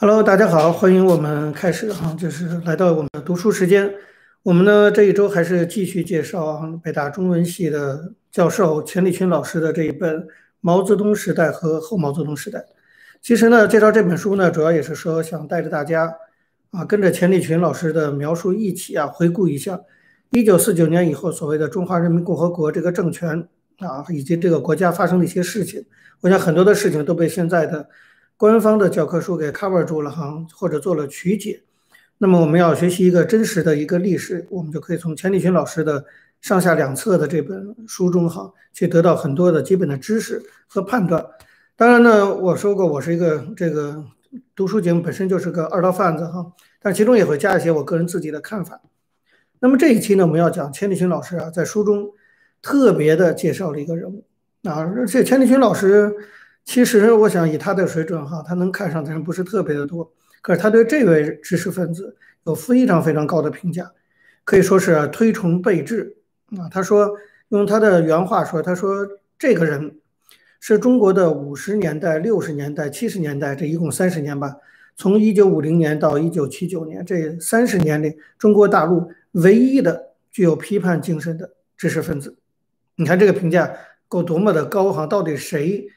Hello，大家好，欢迎我们开始哈，就是来到我们的读书时间。我们呢这一周还是继续介绍啊北大中文系的教授钱理群老师的这一本《毛泽东时代和后毛泽东时代》。其实呢，介绍这本书呢，主要也是说想带着大家啊，跟着钱理群老师的描述一起啊，回顾一下一九四九年以后所谓的中华人民共和国这个政权啊，以及这个国家发生的一些事情。我想很多的事情都被现在的。官方的教科书给 cover 住了哈，或者做了曲解。那么我们要学习一个真实的一个历史，我们就可以从钱理群老师的上下两册的这本书中哈，去得到很多的基本的知识和判断。当然呢，我说过我是一个这个读书节目本身就是个二道贩子哈，但其中也会加一些我个人自己的看法。那么这一期呢，我们要讲钱理群老师啊，在书中特别的介绍了一个人物啊，而且钱理群老师。其实我想以他的水准哈，他能看上的人不是特别的多。可是他对这位知识分子有非常非常高的评价，可以说是推崇备至啊。他说，用他的原话说，他说这个人是中国的五十年代、六十年代、七十年代这一共三十年吧，从一九五零年到一九七九年这三十年里，中国大陆唯一的具有批判精神的知识分子。你看这个评价够多么的高哈？到底谁？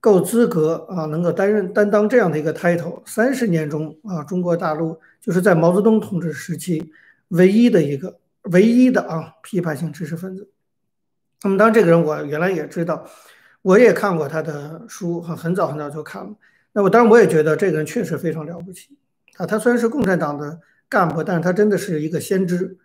够资格啊，能够担任担当这样的一个 title。三十年中啊，中国大陆就是在毛泽东统治时期唯一的一个唯一的啊批判性知识分子。那么，当然这个人我原来也知道，我也看过他的书，很很早很早就看了。那我当然我也觉得这个人确实非常了不起啊。他虽然是共产党的干部，但是他真的是一个先知，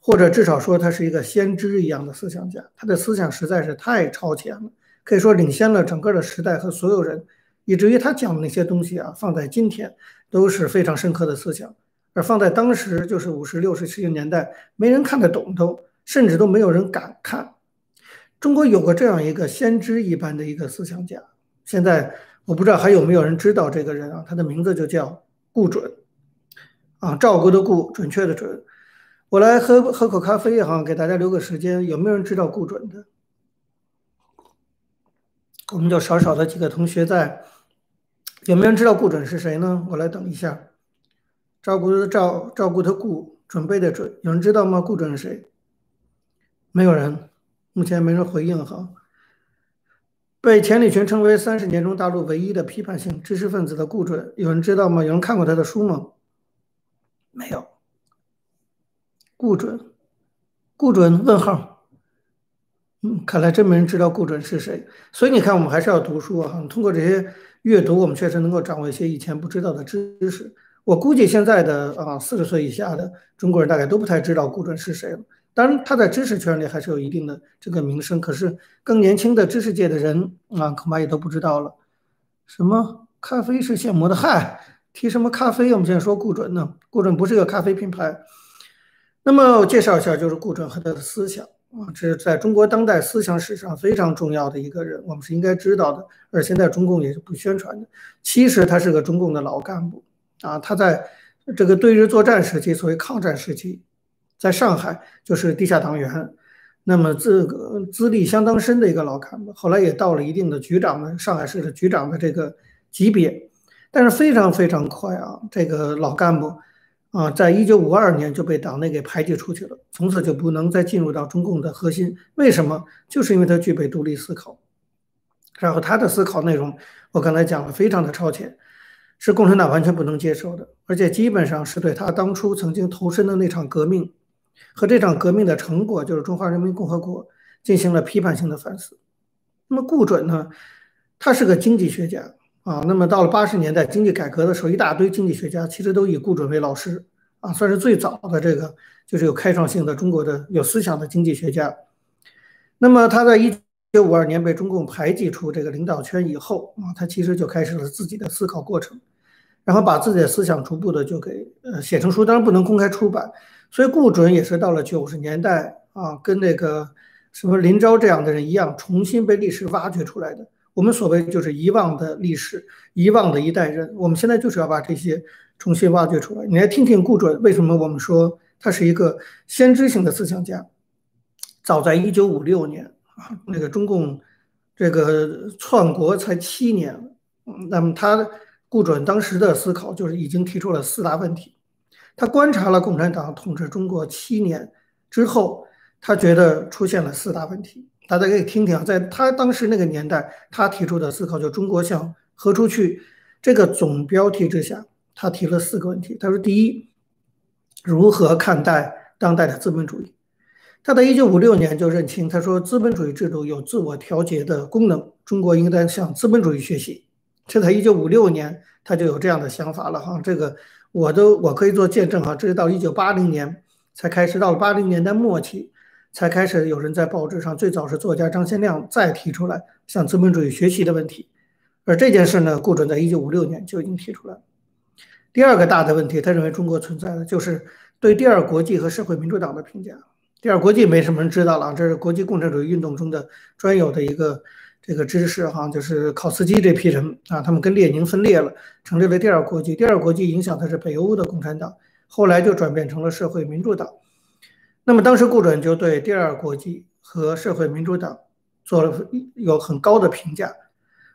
或者至少说他是一个先知一样的思想家。他的思想实在是太超前了。可以说领先了整个的时代和所有人，以至于他讲的那些东西啊，放在今天都是非常深刻的思想，而放在当时就是五十六、十七十年代，没人看得懂，都甚至都没有人敢看。中国有过这样一个先知一般的一个思想家，现在我不知道还有没有人知道这个人啊？他的名字就叫顾准，啊，照顾的顾，准确的准。我来喝喝口咖啡哈，给大家留个时间，有没有人知道顾准的？我们就少少的几个同学在，有没有人知道顾准是谁呢？我来等一下。照顾的照，照顾的顾，准备的准，有人知道吗？顾准是谁？没有人，目前没人回应哈。被钱理群称为三十年中大陆唯一的批判性知识分子的顾准，有人知道吗？有人看过他的书吗？没有。顾准，顾准？问号。嗯，看来真没人知道顾准是谁，所以你看，我们还是要读书啊。通过这些阅读，我们确实能够掌握一些以前不知道的知识。我估计现在的啊四十岁以下的中国人大概都不太知道顾准是谁了。当然，他在知识圈里还是有一定的这个名声，可是更年轻的知识界的人啊，恐怕也都不知道了。什么咖啡是现磨的？嗨，提什么咖啡？我们现在说顾准呢？顾准不是个咖啡品牌。那么我介绍一下，就是顾准和他的思想。啊，这是在中国当代思想史上非常重要的一个人，我们是应该知道的。而现在中共也是不宣传的。其实他是个中共的老干部啊，他在这个对日作战时期，所谓抗战时期，在上海就是地下党员，那么这个资历相当深的一个老干部，后来也到了一定的局长的上海市的局长的这个级别，但是非常非常快啊，这个老干部。啊，在一九五二年就被党内给排挤出去了，从此就不能再进入到中共的核心。为什么？就是因为他具备独立思考，然后他的思考内容，我刚才讲了，非常的超前，是共产党完全不能接受的，而且基本上是对他当初曾经投身的那场革命和这场革命的成果，就是中华人民共和国，进行了批判性的反思。那么顾准呢，他是个经济学家。啊，那么到了八十年代经济改革的时候，一大堆经济学家其实都以顾准为老师啊，算是最早的这个就是有开创性的中国的有思想的经济学家。那么他在一九五二年被中共排挤出这个领导圈以后啊，他其实就开始了自己的思考过程，然后把自己的思想逐步的就给呃写成书，当然不能公开出版。所以顾准也是到了九十年代啊，跟那个什么林昭这样的人一样，重新被历史挖掘出来的。我们所谓就是遗忘的历史，遗忘的一代人。我们现在就是要把这些重新挖掘出来。你来听听顾准为什么我们说他是一个先知性的思想家。早在一九五六年啊，那个中共这个篡国才七年，那么他顾准当时的思考就是已经提出了四大问题。他观察了共产党统治中国七年之后，他觉得出现了四大问题。大家可以听听啊，在他当时那个年代，他提出的思考就中国向何处去这个总标题之下，他提了四个问题。他说：第一，如何看待当代的资本主义？他在一九五六年就认清，他说资本主义制度有自我调节的功能，中国应该向资本主义学习。这在一九五六年他就有这样的想法了哈，这个我都我可以做见证哈，这是到一九八零年才开始，到了八零年代末期才开始有人在报纸上，最早是作家张先亮再提出来向资本主义学习的问题，而这件事呢，顾准在一九五六年就已经提出来。第二个大的问题，他认为中国存在的就是对第二国际和社会民主党的评价。第二国际没什么人知道了，这是国际共产主义运动中的专有的一个这个知识哈，就是考斯基这批人啊，他们跟列宁分裂了，成立了第二国际。第二国际影响的是北欧的共产党，后来就转变成了社会民主党。那么当时顾准就对第二国际和社会民主党做了有很高的评价。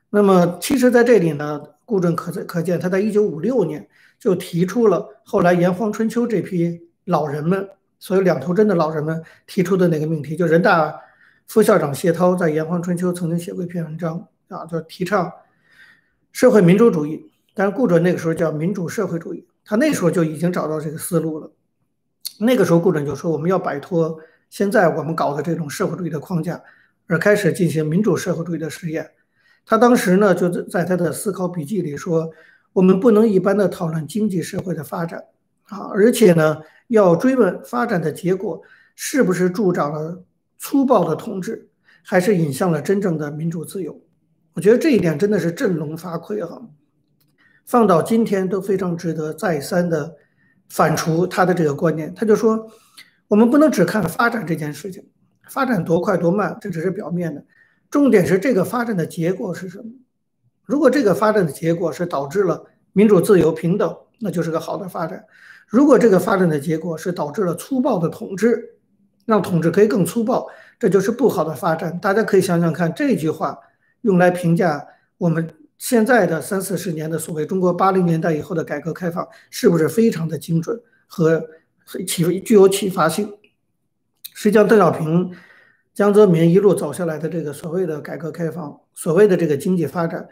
那么其实在这里呢，顾准可可见他在一九五六年就提出了后来炎黄春秋这批老人们。所有两头针的老人们提出的那个命题，就人大副校长谢涛在《炎黄春秋》曾经写过一篇文章啊，就提倡社会民主主义。但是顾准那个时候叫民主社会主义，他那时候就已经找到这个思路了。那个时候顾准就说，我们要摆脱现在我们搞的这种社会主义的框架，而开始进行民主社会主义的实验。他当时呢，就在他的思考笔记里说，我们不能一般的讨论经济社会的发展啊，而且呢。要追问发展的结果是不是助长了粗暴的统治，还是引向了真正的民主自由？我觉得这一点真的是振聋发聩哈，放到今天都非常值得再三的反刍他的这个观念。他就说，我们不能只看发展这件事情，发展多快多慢，这只是表面的，重点是这个发展的结果是什么？如果这个发展的结果是导致了民主自由平等，那就是个好的发展。如果这个发展的结果是导致了粗暴的统治，让统治可以更粗暴，这就是不好的发展。大家可以想想看，这句话用来评价我们现在的三四十年的所谓中国八零年代以后的改革开放，是不是非常的精准和启具有启发性？实际上，邓小平、江泽民一路走下来的这个所谓的改革开放，所谓的这个经济发展。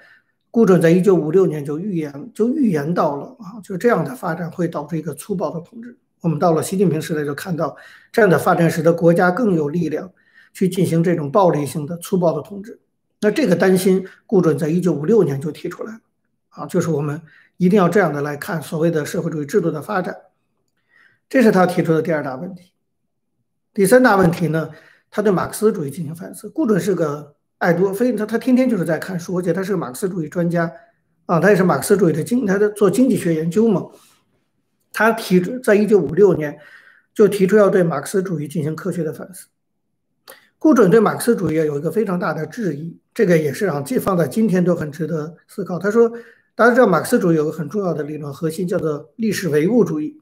顾准在一九五六年就预言，就预言到了啊，就这样的发展会导致一个粗暴的统治。我们到了习近平时代就看到，这样的发展使得国家更有力量去进行这种暴力性的粗暴的统治。那这个担心，顾准在一九五六年就提出来了啊，就是我们一定要这样的来看所谓的社会主义制度的发展。这是他提出的第二大问题。第三大问题呢，他对马克思主义进行反思。顾准是个。爱多非他他天天就是在看书，而且他是个马克思主义专家啊，他也是马克思主义的经，他在做经济学研究嘛。他提出在一九五六年就提出要对马克思主义进行科学的反思。顾准对马克思主义有一个非常大的质疑，这个也是啊，既放在今天都很值得思考。他说，大家知道马克思主义有个很重要的理论核心叫做历史唯物主义。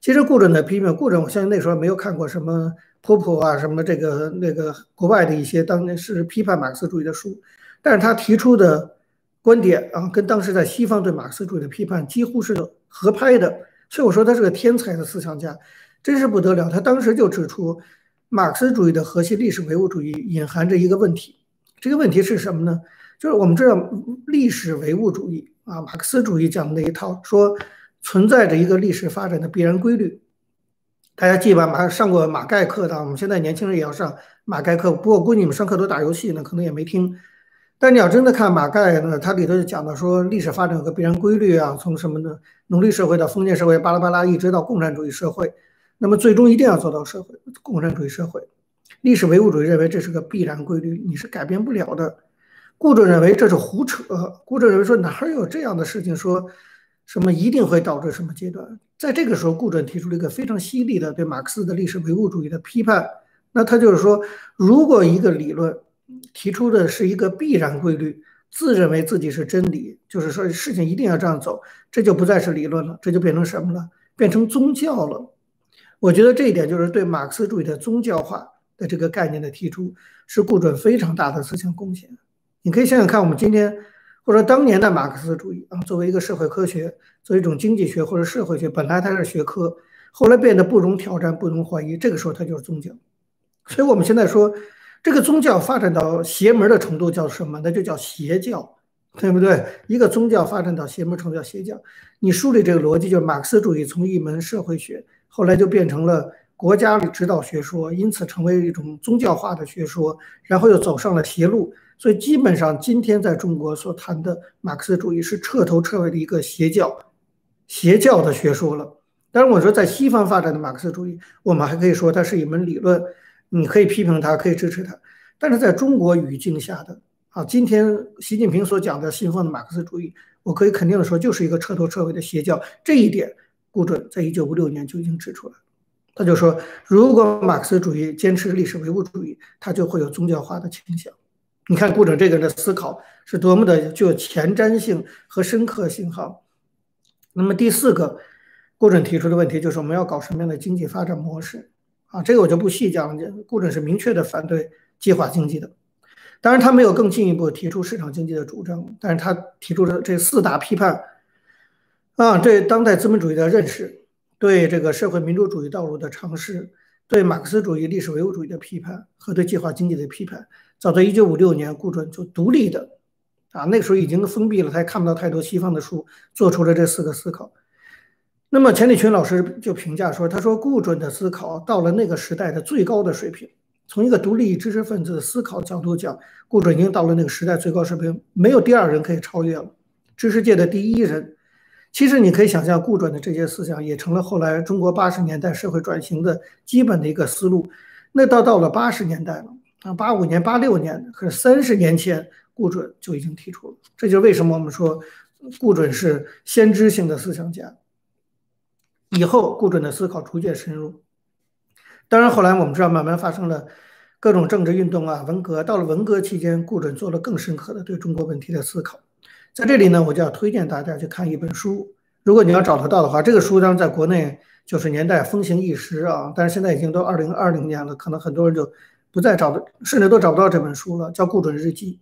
其实顾准的批评，顾准我相信那时候没有看过什么。波普啊，什么这个那个国外的一些当年是批判马克思主义的书，但是他提出的观点啊，跟当时在西方对马克思主义的批判几乎是合拍的，所以我说他是个天才的思想家，真是不得了。他当时就指出，马克思主义的核心历史唯物主义隐含着一个问题，这个问题是什么呢？就是我们知道历史唯物主义啊，马克思主义讲的那一套，说存在着一个历史发展的必然规律。大家记吧，马上上过马盖课的，我们现在年轻人也要上马盖课。不过估计你们上课都打游戏呢，可能也没听。但你要真的看马盖呢，它里头就讲到说历史发展有个必然规律啊，从什么呢？奴隶社会到封建社会，巴拉巴拉，一直到共产主义社会。那么最终一定要走到社会共产主义社会。历史唯物主义认为这是个必然规律，你是改变不了的。顾准认为这是胡扯。顾准认为说哪有这样的事情说？什么一定会导致什么阶段？在这个时候，顾准提出了一个非常犀利的对马克思的历史唯物主义的批判。那他就是说，如果一个理论提出的是一个必然规律，自认为自己是真理，就是说事情一定要这样走，这就不再是理论了，这就变成什么了？变成宗教了。我觉得这一点就是对马克思主义的宗教化的这个概念的提出，是顾准非常大的思想贡献。你可以想想看，我们今天。或者当年的马克思主义啊，作为一个社会科学，作为一种经济学或者社会学，本来它是学科，后来变得不容挑战、不容怀疑，这个时候它就是宗教。所以我们现在说，这个宗教发展到邪门的程度叫什么？那就叫邪教，对不对？一个宗教发展到邪门程度叫邪教。你梳理这个逻辑，就是马克思主义从一门社会学，后来就变成了国家的指导学说，因此成为一种宗教化的学说，然后又走上了邪路。所以基本上，今天在中国所谈的马克思主义是彻头彻尾的一个邪教、邪教的学说了。当然，我说在西方发展的马克思主义，我们还可以说它是一门理论，你可以批评它，可以支持它。但是在中国语境下的啊，今天习近平所讲的信奉的马克思主义，我可以肯定的说，就是一个彻头彻尾的邪教。这一点，顾准在一九五六年就已经指出了。他就说，如果马克思主义坚持历史唯物主义，它就会有宗教化的倾向。你看顾准这个人的思考是多么的具有前瞻性和深刻性哈。那么第四个，顾准提出的问题就是我们要搞什么样的经济发展模式啊？这个我就不细讲了。顾准是明确的反对计划经济的，当然他没有更进一步提出市场经济的主张，但是他提出的这四大批判啊，对当代资本主义的认识，对这个社会民主主义道路的尝试，对马克思主义历史唯物主义的批判和对计划经济的批判。早在一九五六年，顾准就独立的，啊，那个时候已经封闭了，他也看不到太多西方的书，做出了这四个思考。那么钱理群老师就评价说：“他说顾准的思考到了那个时代的最高的水平，从一个独立知识分子的思考角度讲，顾准已经到了那个时代最高水平，没有第二人可以超越了，知识界的第一人。其实你可以想象，顾准的这些思想也成了后来中国八十年代社会转型的基本的一个思路。那到到了八十年代了。”啊，八五年、八六年，可是三十年前，顾准就已经提出了。这就是为什么我们说顾准是先知性的思想家。以后，顾准的思考逐渐深入。当然，后来我们知道，慢慢发生了各种政治运动啊，文革。到了文革期间，顾准做了更深刻的对中国问题的思考。在这里呢，我就要推荐大家去看一本书。如果你要找得到的话，这个书当然在国内九十年代风行一时啊，但是现在已经都二零二零年了，可能很多人就。不再找的，甚至都找不到这本书了，叫《顾准日记》。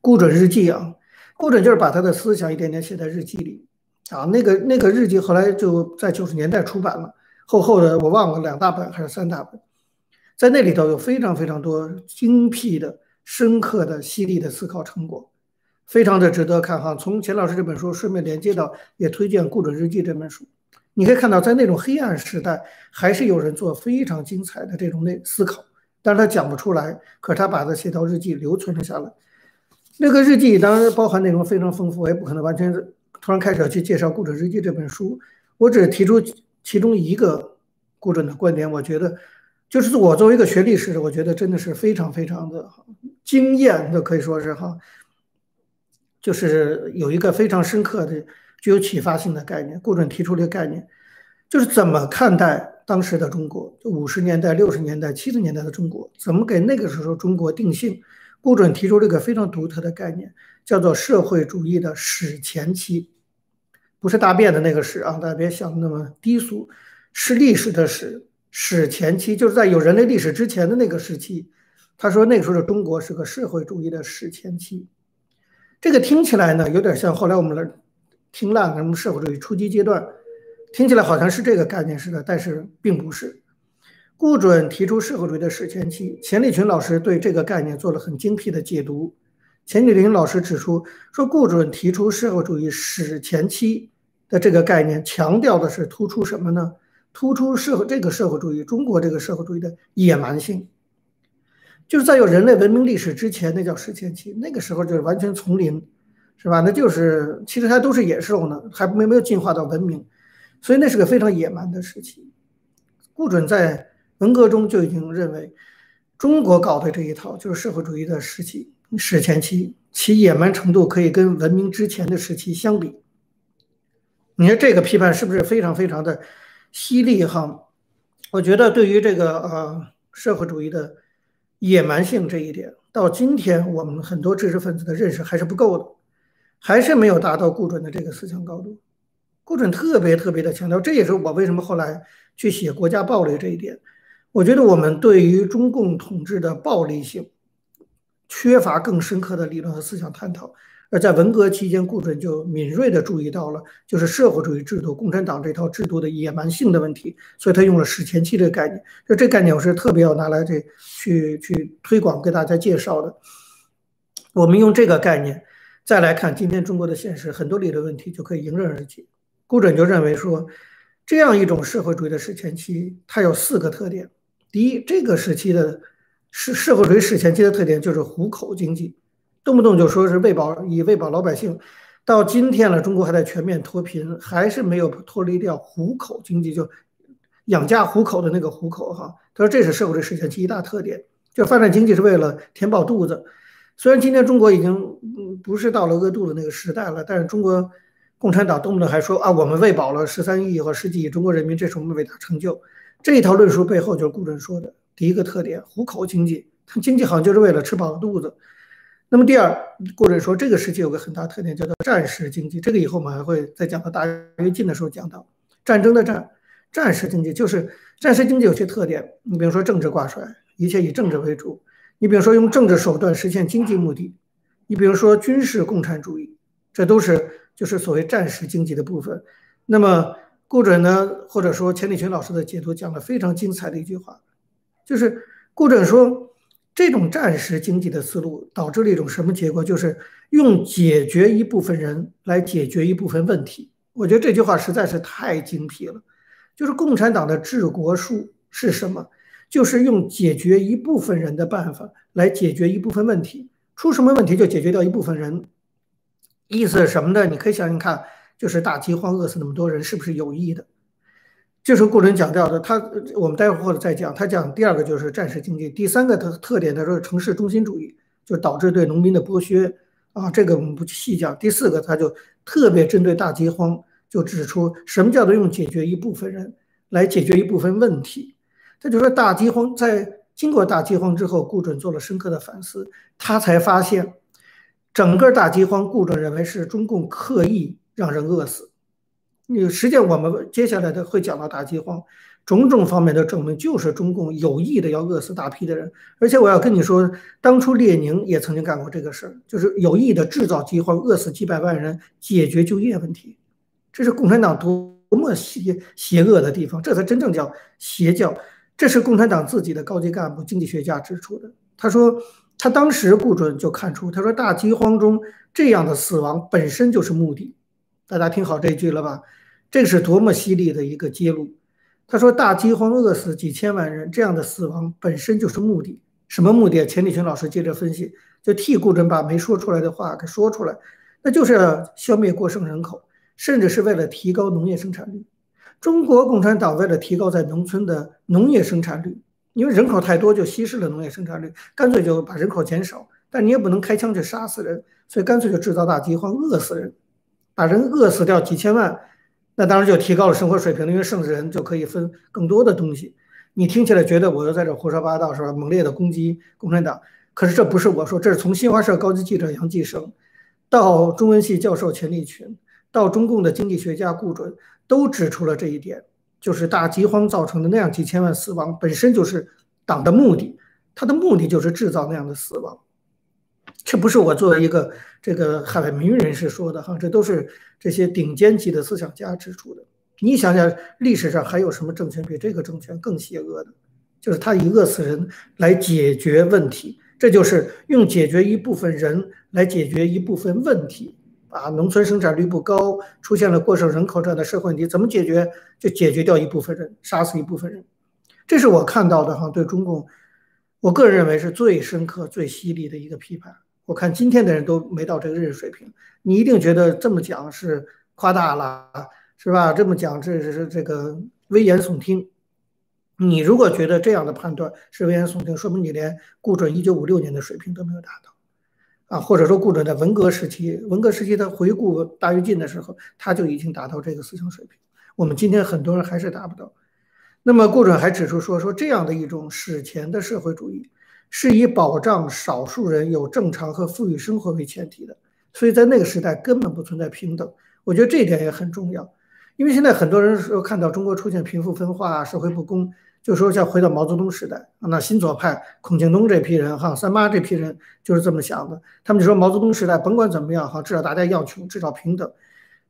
顾准日记啊，顾准就是把他的思想一点点写在日记里啊。那个那个日记后来就在九十年代出版了，厚厚的我忘了两大本还是三大本，在那里头有非常非常多精辟的、深刻的、犀利的思考成果，非常的值得看哈。从钱老师这本书顺便连接到，也推荐《顾准日记》这本书。你可以看到，在那种黑暗时代，还是有人做非常精彩的这种内思考。但是他讲不出来，可是他把它写到日记留存了下来。那个日记当然包含内容非常丰富，我也不可能完全突然开始去介绍《顾准日记》这本书。我只提出其中一个顾准的观点，我觉得就是我作为一个学历史的，我觉得真的是非常非常的惊艳的，可以说是哈，就是有一个非常深刻的、具有启发性的概念。顾准提出这个概念，就是怎么看待。当时的中国，五十年代、六十年代、七十年代的中国，怎么给那个时候中国定性？顾准提出这个非常独特的概念，叫做社会主义的史前期，不是大便的那个史啊，大家别想那么低俗，是历史的史，史前期就是在有人类历史之前的那个时期。他说那个时候的中国是个社会主义的史前期，这个听起来呢，有点像后来我们来听烂了什么社会主义初级阶段。听起来好像是这个概念似的，但是并不是。顾准提出社会主义的史前期，钱理群老师对这个概念做了很精辟的解读。钱理群老师指出说，顾准提出社会主义史前期的这个概念，强调的是突出什么呢？突出社会这个社会主义，中国这个社会主义的野蛮性，就是在有人类文明历史之前，那叫史前期，那个时候就是完全丛林，是吧？那就是其实还都是野兽呢，还没没有进化到文明。所以那是个非常野蛮的时期。顾准在文革中就已经认为，中国搞的这一套就是社会主义的时期史前期，其野蛮程度可以跟文明之前的时期相比。你说这个批判是不是非常非常的犀利哈？我觉得对于这个呃社会主义的野蛮性这一点，到今天我们很多知识分子的认识还是不够的，还是没有达到顾准的这个思想高度。顾准特别特别的强调，这也是我为什么后来去写国家暴力这一点。我觉得我们对于中共统治的暴力性缺乏更深刻的理论和思想探讨，而在文革期间，顾准就敏锐地注意到了，就是社会主义制度、共产党这套制度的野蛮性的问题，所以他用了史前期这个概念。就这概念，我是特别要拿来这去去推广给大家介绍的。我们用这个概念再来看今天中国的现实，很多理论问题就可以迎刃而解。顾准就认为说，这样一种社会主义的史前期，它有四个特点。第一，这个时期的社社会主义史前期的特点就是糊口经济。动不动就说是喂饱以喂饱老百姓，到今天了，中国还在全面脱贫，还是没有脱离掉糊口经济，就养家糊口的那个糊口哈。他说这是社会主义实现其一大特点，就发展经济是为了填饱肚子。虽然今天中国已经不是到了饿肚子那个时代了，但是中国共产党动不动还说啊，我们喂饱了十三亿或十几亿中国人民，这是我们伟大成就。这一套论述背后就是顾准说的第一个特点：糊口经济，他经济好像就是为了吃饱肚子。那么第二，顾准说这个时期有个很大特点，叫做战时经济。这个以后我们还会再讲到大跃进的时候讲到战争的战，战时经济就是战时经济有些特点。你比如说政治挂帅，一切以政治为主；你比如说用政治手段实现经济目的；你比如说军事共产主义，这都是就是所谓战时经济的部分。那么顾准呢，或者说钱理群老师的解读讲了非常精彩的一句话，就是顾准说。这种战时经济的思路导致了一种什么结果？就是用解决一部分人来解决一部分问题。我觉得这句话实在是太精辟了。就是共产党的治国术是什么？就是用解决一部分人的办法来解决一部分问题。出什么问题就解决掉一部分人。意思是什么呢？你可以想想看，就是大饥荒饿死那么多人，是不是有意的？就是顾准讲掉的，他我们待会儿或者再讲。他讲第二个就是战时经济，第三个特特点他说城市中心主义，就导致对农民的剥削啊，这个我们不细讲。第四个他就特别针对大饥荒，就指出什么叫做用解决一部分人来解决一部分问题。他就说大饥荒在经过大饥荒之后，顾准做了深刻的反思，他才发现整个大饥荒，顾准认为是中共刻意让人饿死。你实际上，我们接下来的会讲到大饥荒，种种方面的证明，就是中共有意的要饿死大批的人。而且我要跟你说，当初列宁也曾经干过这个事儿，就是有意的制造饥荒，饿死几百万人，解决就业问题。这是共产党多么邪邪恶的地方，这才真正叫邪教。这是共产党自己的高级干部、经济学家指出的。他说，他当时顾准就看出，他说大饥荒中这样的死亡本身就是目的。大家听好这句了吧？这是多么犀利的一个揭露！他说：“大饥荒饿死几千万人，这样的死亡本身就是目的。什么目的？”钱理群老师接着分析，就替顾准把没说出来的话给说出来，那就是消灭过剩人口，甚至是为了提高农业生产率。中国共产党为了提高在农村的农业生产率，因为人口太多就稀释了农业生产率，干脆就把人口减少。但你也不能开枪去杀死人，所以干脆就制造大饥荒，饿死人。把人饿死掉几千万，那当然就提高了生活水平了，因为剩下人就可以分更多的东西。你听起来觉得我又在这胡说八道是吧？猛烈的攻击共产党，可是这不是我说，这是从新华社高级记者杨继生，到中文系教授钱立群，到中共的经济学家顾准，都指出了这一点，就是大饥荒造成的那样几千万死亡，本身就是党的目的，他的目的就是制造那样的死亡。这不是我作为一个这个海外名人士说的哈，这都是这些顶尖级的思想家指出的。你想想，历史上还有什么政权比这个政权更邪恶的？就是他以饿死人来解决问题，这就是用解决一部分人来解决一部分问题啊！农村生产率不高，出现了过剩人口这样的社会问题，怎么解决？就解决掉一部分人，杀死一部分人。这是我看到的哈，对中共，我个人认为是最深刻、最犀利的一个批判。我看今天的人都没到这个认识水平，你一定觉得这么讲是夸大了，是吧？这么讲这是这个危言耸听。你如果觉得这样的判断是危言耸听，说明你连顾准一九五六年的水平都没有达到，啊，或者说顾准在文革时期，文革时期他回顾大跃进的时候，他就已经达到这个思想水平。我们今天很多人还是达不到。那么顾准还指出说，说这样的一种史前的社会主义。是以保障少数人有正常和富裕生活为前提的，所以在那个时代根本不存在平等。我觉得这一点也很重要，因为现在很多人说看到中国出现贫富分化、社会不公，就说像回到毛泽东时代，那新左派孔庆东这批人哈，三八这批人就是这么想的。他们就说毛泽东时代甭管怎么样哈，至少大家一样穷，至少平等。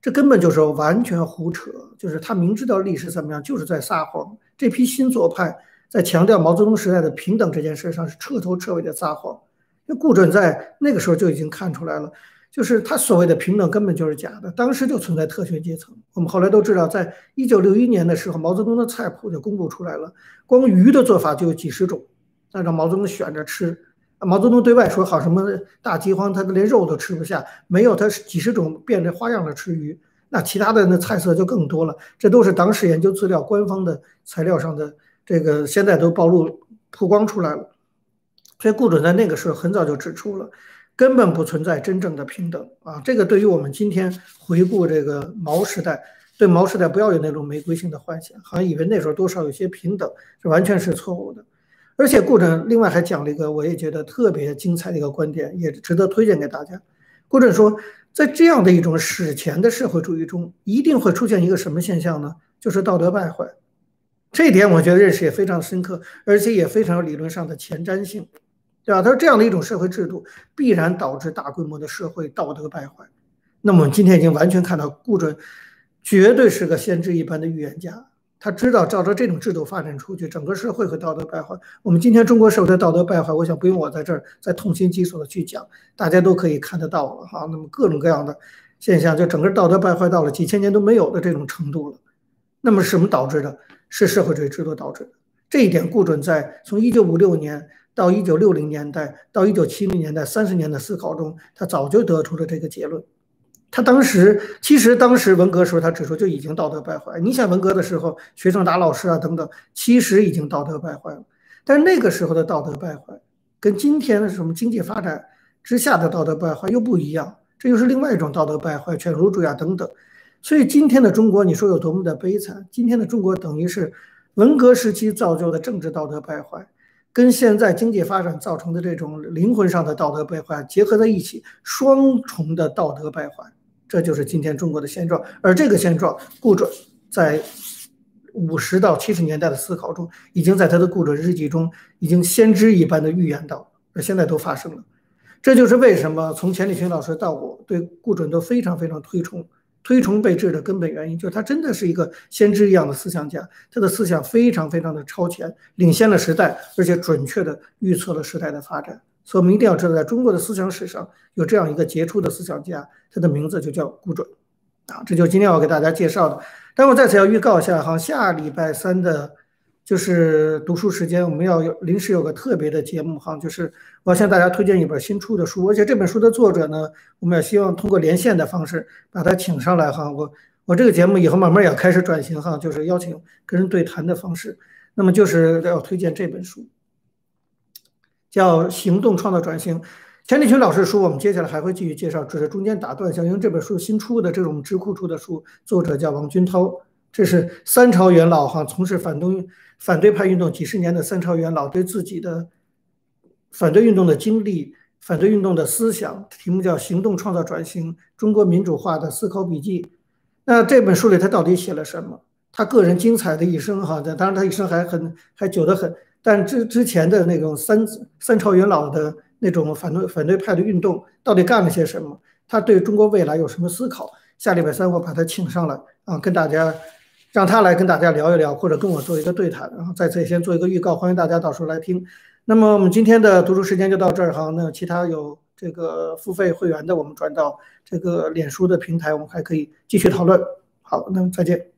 这根本就是完全胡扯，就是他明知道历史怎么样，就是在撒谎。这批新左派在强调毛泽东时代的平等这件事上是彻头彻尾的撒谎。那顾准在那个时候就已经看出来了。就是他所谓的平等根本就是假的，当时就存在特权阶层。我们后来都知道，在一九六一年的时候，毛泽东的菜谱就公布出来了，光鱼的做法就有几十种，那让毛泽东选着吃。毛泽东对外说好什么大饥荒，他连肉都吃不下，没有他几十种变着花样的吃鱼，那其他的那菜色就更多了。这都是党史研究资料官方的材料上的，这个现在都暴露曝光出来了。所以顾准在那个时候很早就指出了。根本不存在真正的平等啊！这个对于我们今天回顾这个毛时代，对毛时代不要有那种玫瑰性的幻想，好像以为那时候多少有些平等，这完全是错误的。而且顾准另外还讲了一个我也觉得特别精彩的一个观点，也值得推荐给大家。顾准说，在这样的一种史前的社会主义中，一定会出现一个什么现象呢？就是道德败坏。这一点我觉得认识也非常深刻，而且也非常有理论上的前瞻性。对吧？他说这样的一种社会制度必然导致大规模的社会道德败坏。那么我们今天已经完全看到，顾准绝对是个先知一般的预言家。他知道照着这种制度发展出去，整个社会会道德败坏。我们今天中国社会的道德败坏，我想不用我在这儿再痛心疾首的去讲，大家都可以看得到了哈。那么各种各样的现象，就整个道德败坏到了几千年都没有的这种程度了。那么什么导致的？是社会主义制度导致的。这一点，顾准在从一九五六年。到一九六零年代，到一九七零年代，三十年的思考中，他早就得出了这个结论。他当时其实当时文革时候，他指出就已经道德败坏。你想文革的时候，学生打老师啊等等，其实已经道德败坏了。但是那个时候的道德败坏，跟今天的什么经济发展之下的道德败坏又不一样，这又是另外一种道德败坏，犬儒主义啊等等。所以今天的中国，你说有多么的悲惨？今天的中国等于是文革时期造就的政治道德败坏。跟现在经济发展造成的这种灵魂上的道德败坏结合在一起，双重的道德败坏，这就是今天中国的现状。而这个现状，顾准在五十到七十年代的思考中，已经在他的顾准日记中已经先知一般的预言到，而现在都发生了。这就是为什么从钱理群老师到我对顾准都非常非常推崇。推崇备至的根本原因，就是他真的是一个先知一样的思想家，他的思想非常非常的超前，领先了时代，而且准确的预测了时代的发展。所以我们一定要知道，在中国的思想史上有这样一个杰出的思想家，他的名字就叫顾准。啊，这就是今天我给大家介绍的。但我在此要预告一下哈，下礼拜三的。就是读书时间，我们要有临时有个特别的节目哈，就是我要向大家推荐一本新出的书，而且这本书的作者呢，我们也希望通过连线的方式把他请上来哈。我我这个节目以后慢慢也要开始转型哈，就是邀请跟人对谈的方式。那么就是要推荐这本书，叫《行动创造转型》。钱理群老师的书，我们接下来还会继续介绍，只是中间打断一下，因为这本书新出的这种智库出的书，作者叫王军涛。这是三朝元老哈，从事反动反对派运动几十年的三朝元老，对自己的反对运动的经历、反对运动的思想，题目叫《行动创造转型：中国民主化的思考笔记》。那这本书里他到底写了什么？他个人精彩的一生哈，当然他一生还很还久得很。但之之前的那种三三朝元老的那种反对反对派的运动，到底干了些什么？他对中国未来有什么思考？下礼拜三我把他请上来啊，跟大家。让他来跟大家聊一聊，或者跟我做一个对谈，然后在此先做一个预告，欢迎大家到时候来听。那么我们今天的读书时间就到这儿哈。那其他有这个付费会员的，我们转到这个脸书的平台，我们还可以继续讨论。好，那么再见。